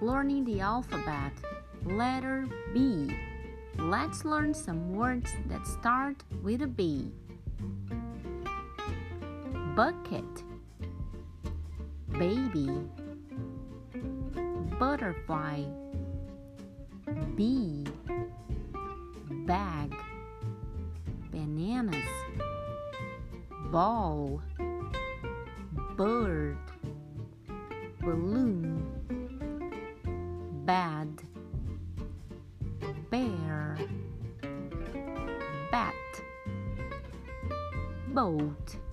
learning the alphabet. Letter B. Let's learn some words that start with a B. Bucket, baby, butterfly, bee, bag, bananas, ball, bird, balloon, bad, bear, bat, boat.